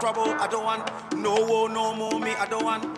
trouble. I don't want no war, no more me. I don't want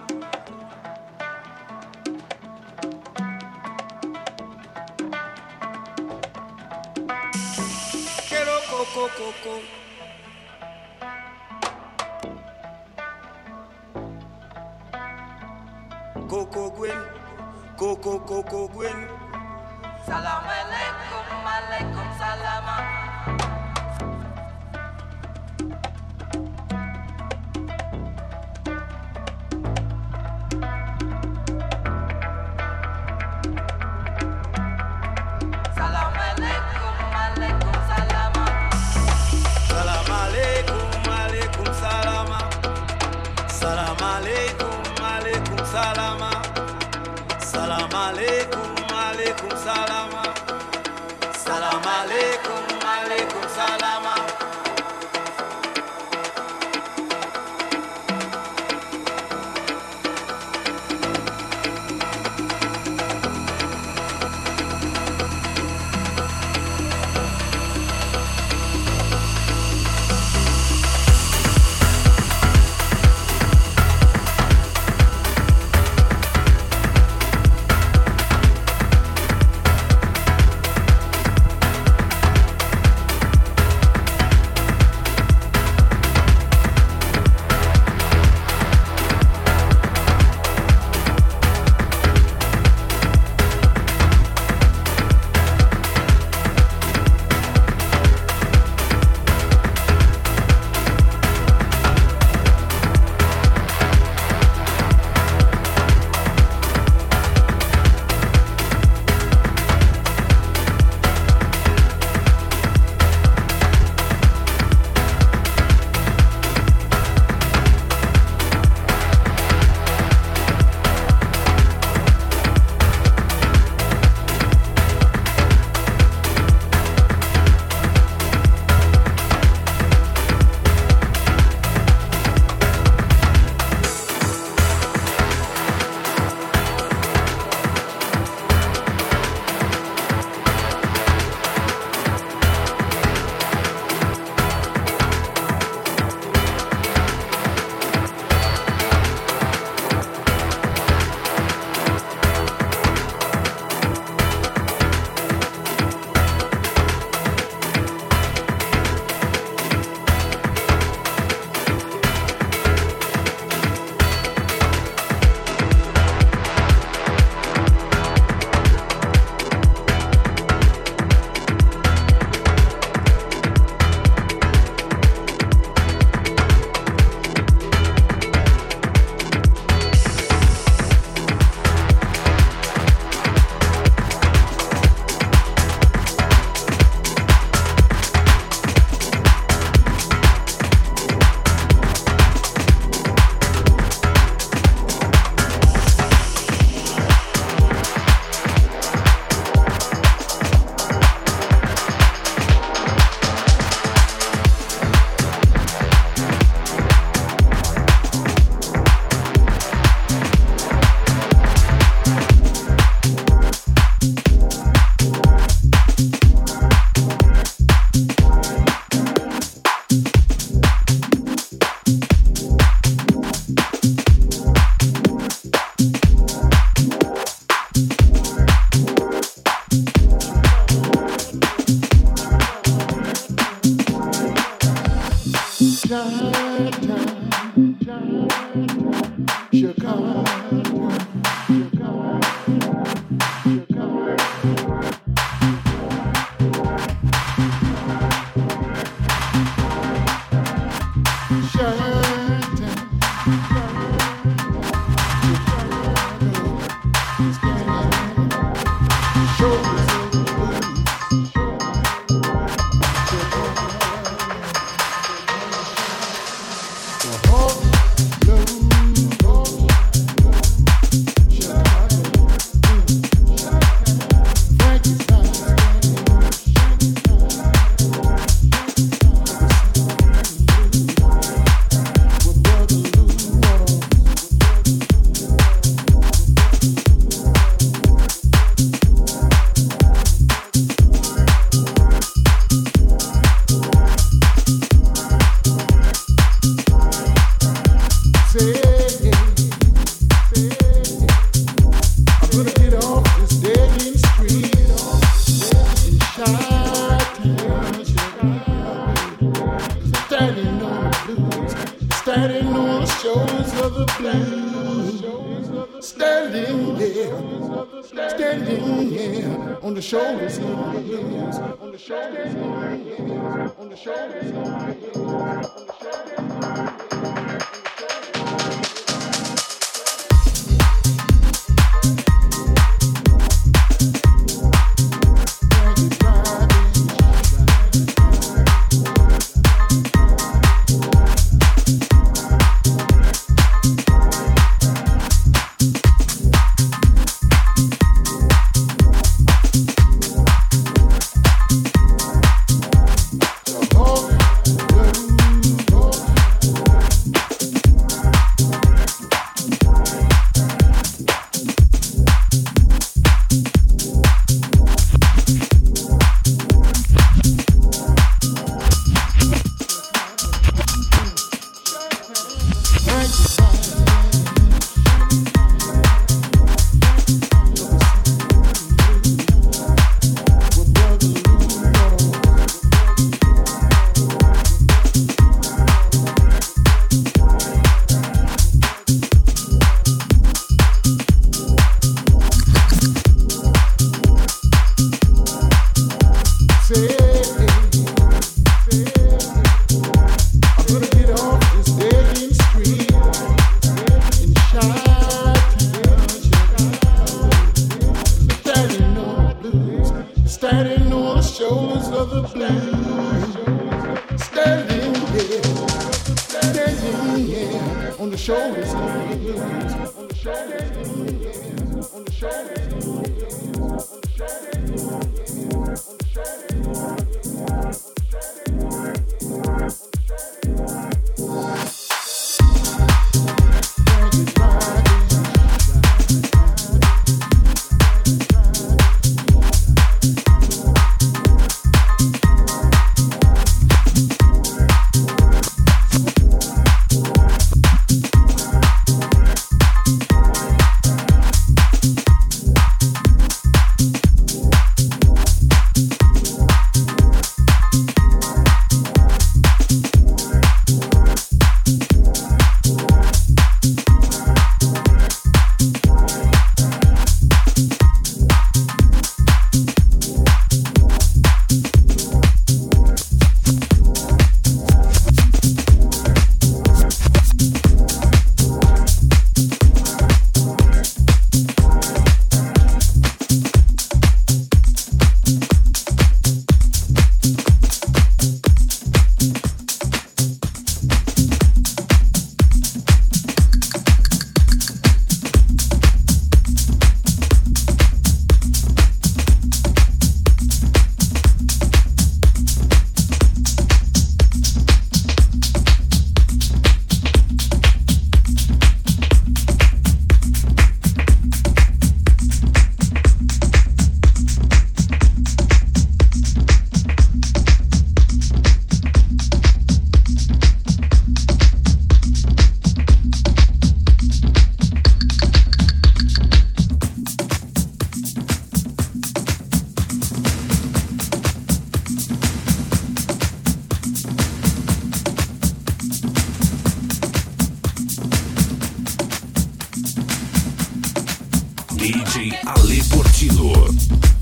DJ Ale Portillo.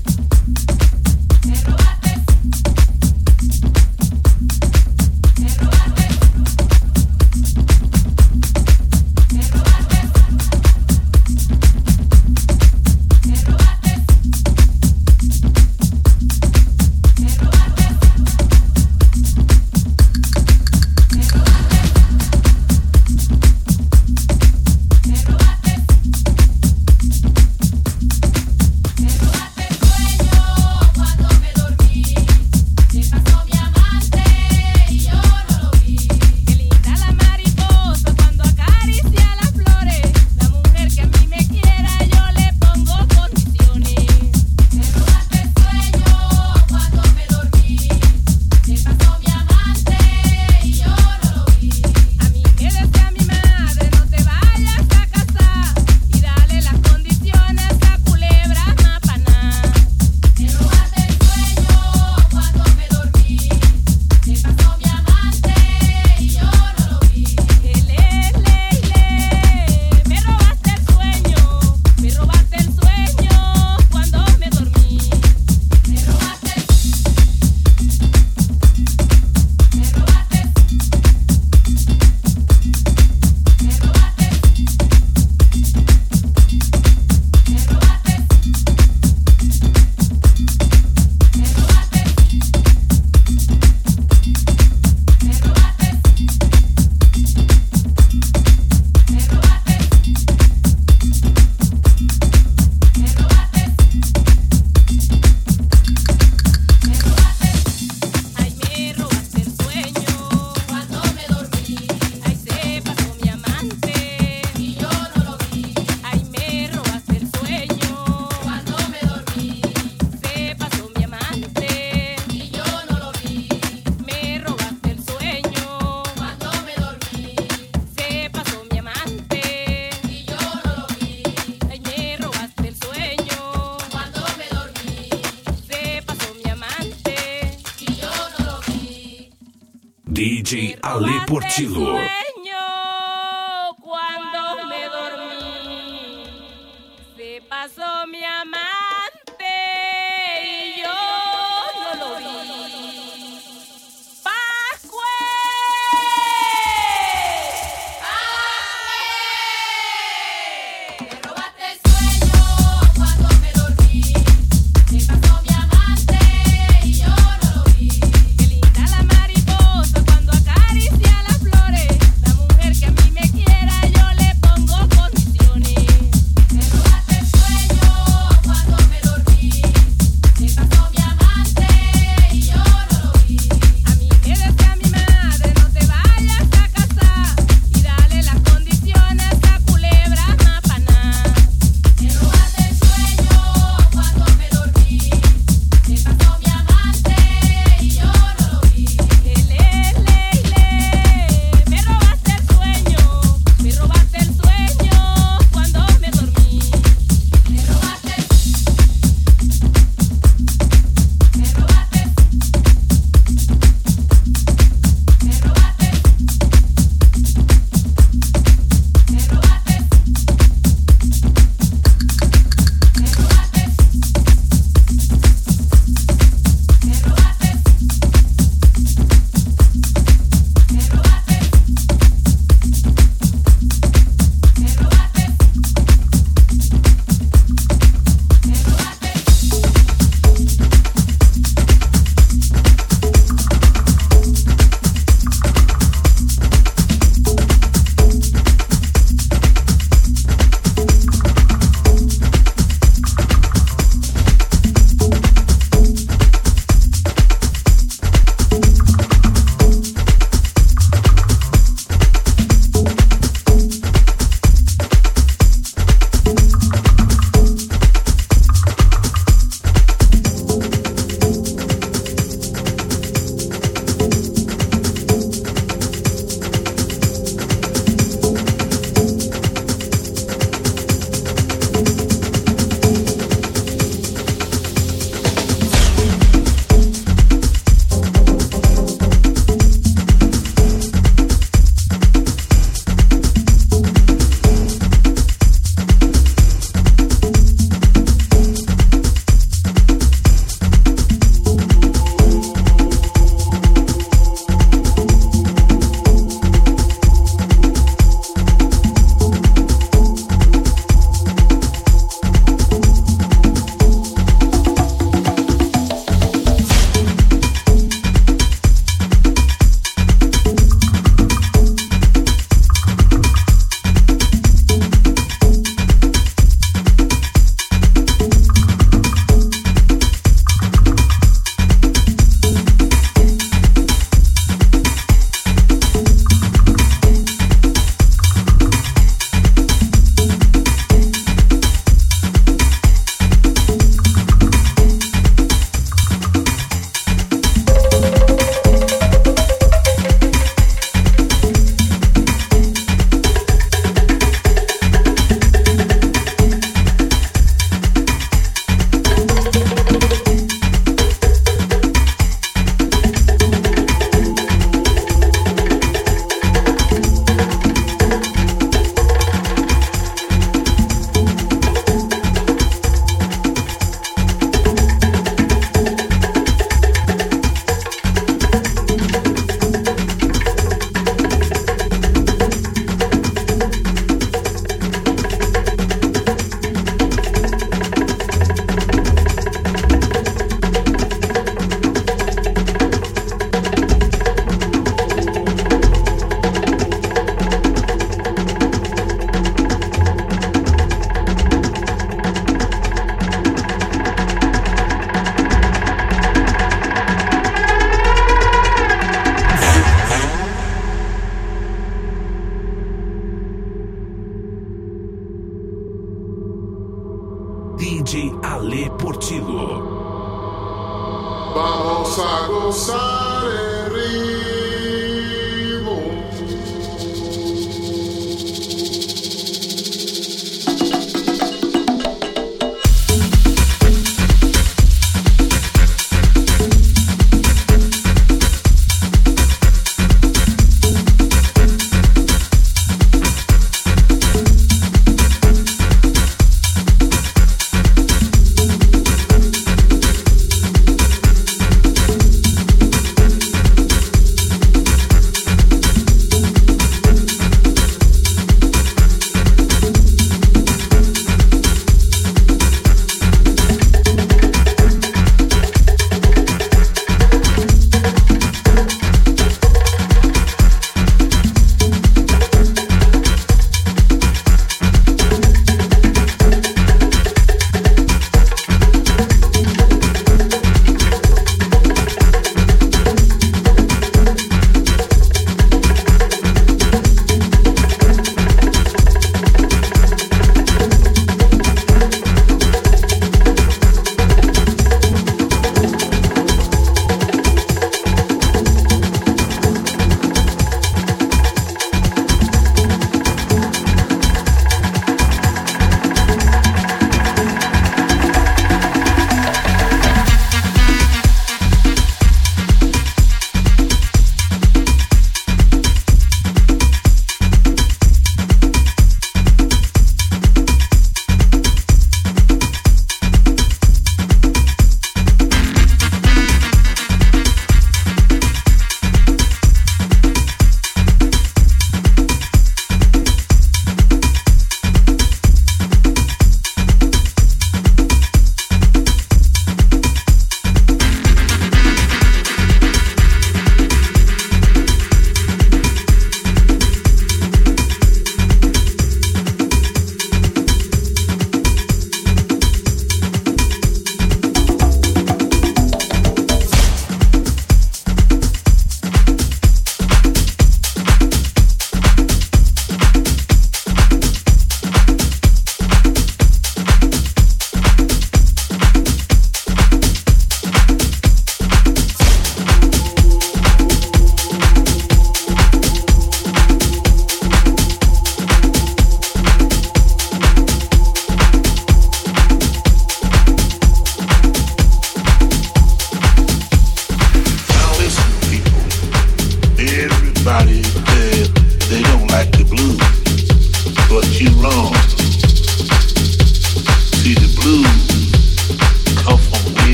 estilo.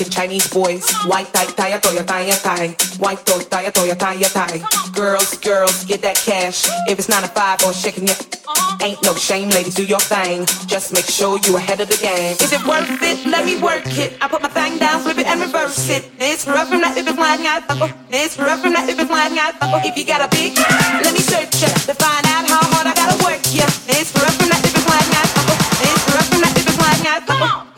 White, Chinese boys. White, tie, tie, toya, tie, tie. White, toy, tie, toya, tie, tie. Girls, girls, get that cash. If it's nine to five or shaking it, ain't no shame, ladies, do your thing. Just make sure you ahead of the game. Is it worth it? Let me work it. I put my thing down, flip it and reverse it. It's rough from that if it's flying out, It's rough from that if it's flying out, If you got a big, let me search ya to find out how hard I gotta work ya. It's rough from that if it's flying out, It's rough from that if it's flying out, Come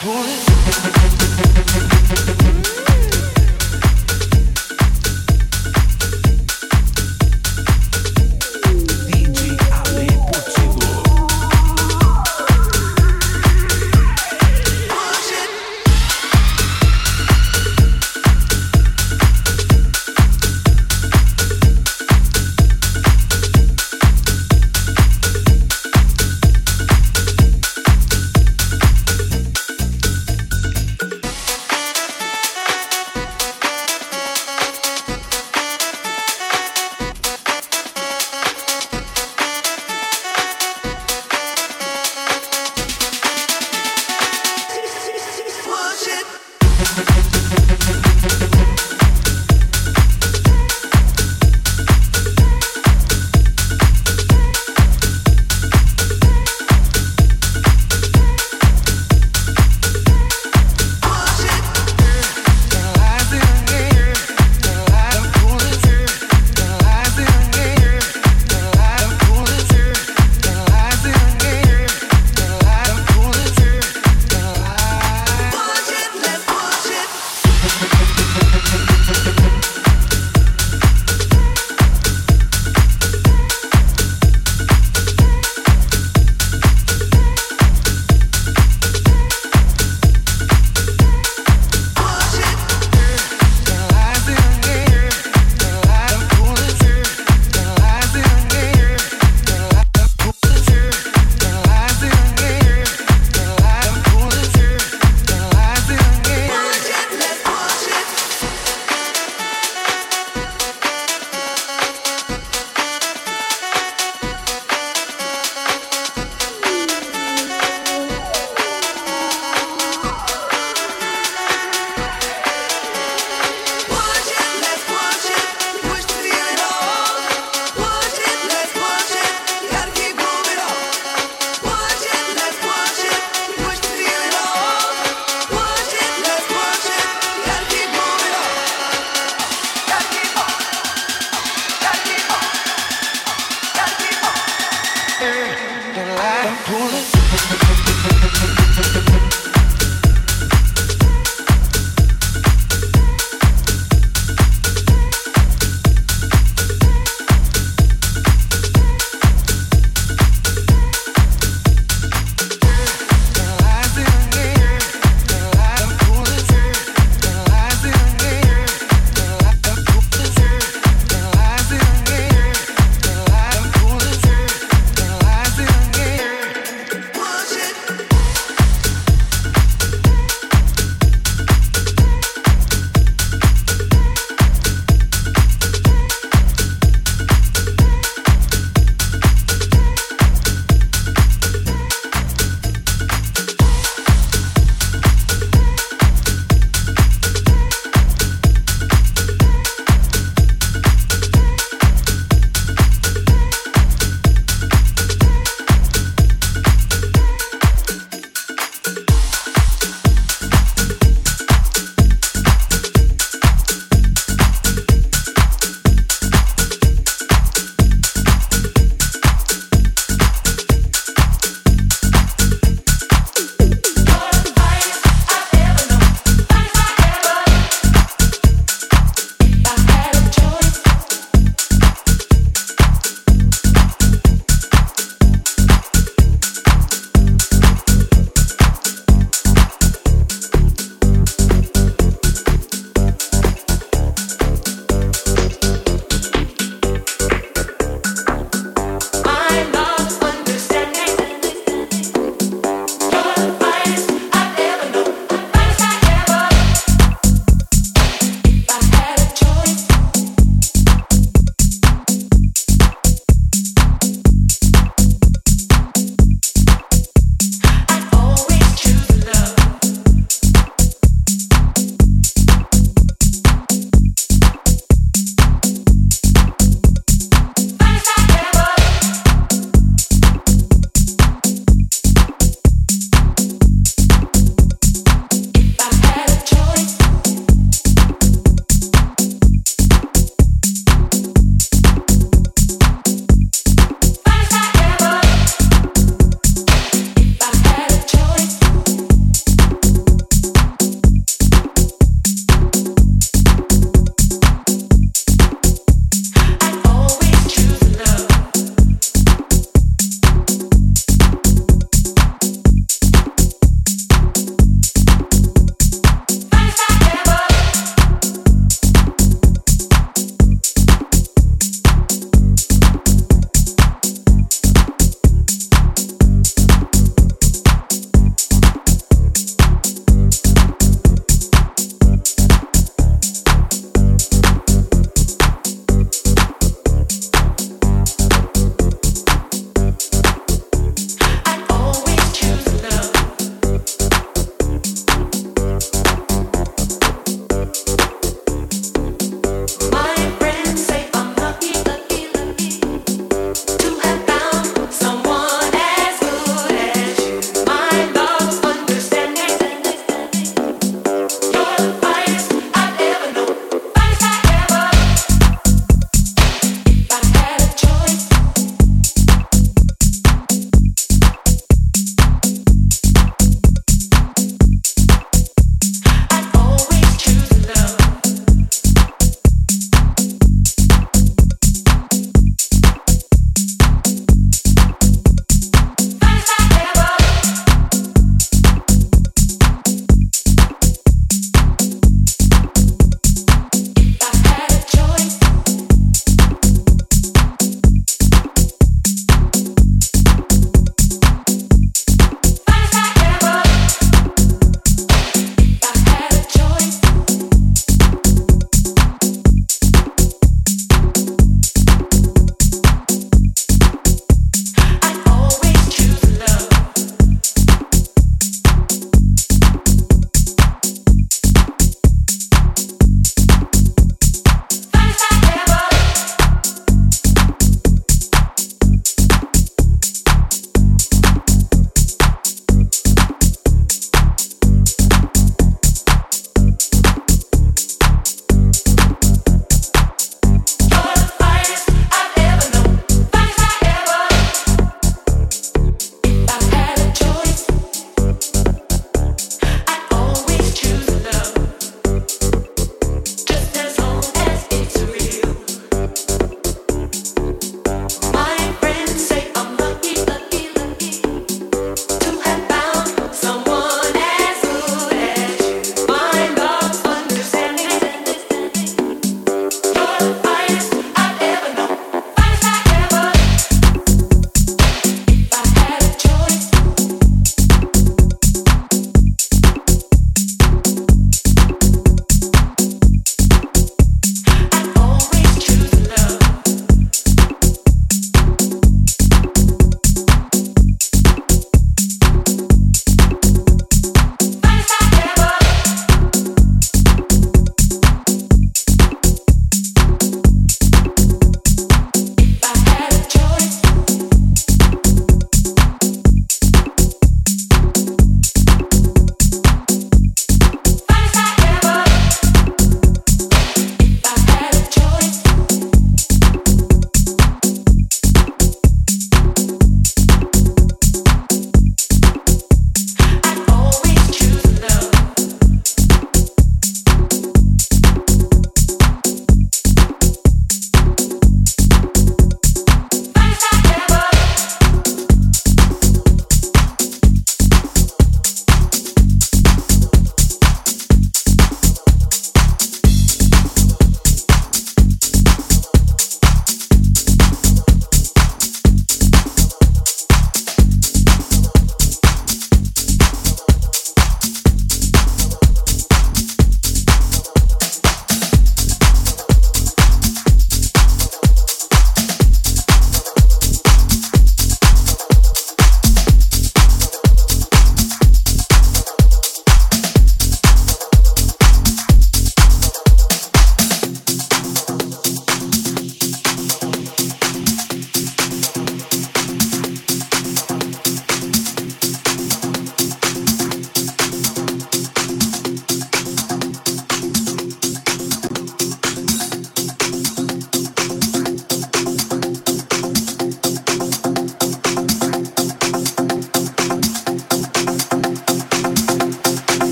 pulling.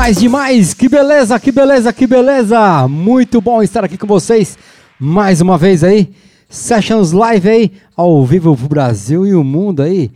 Demais, demais! Que beleza, que beleza, que beleza! Muito bom estar aqui com vocês mais uma vez aí. Sessions Live aí, ao vivo pro Brasil e o mundo aí.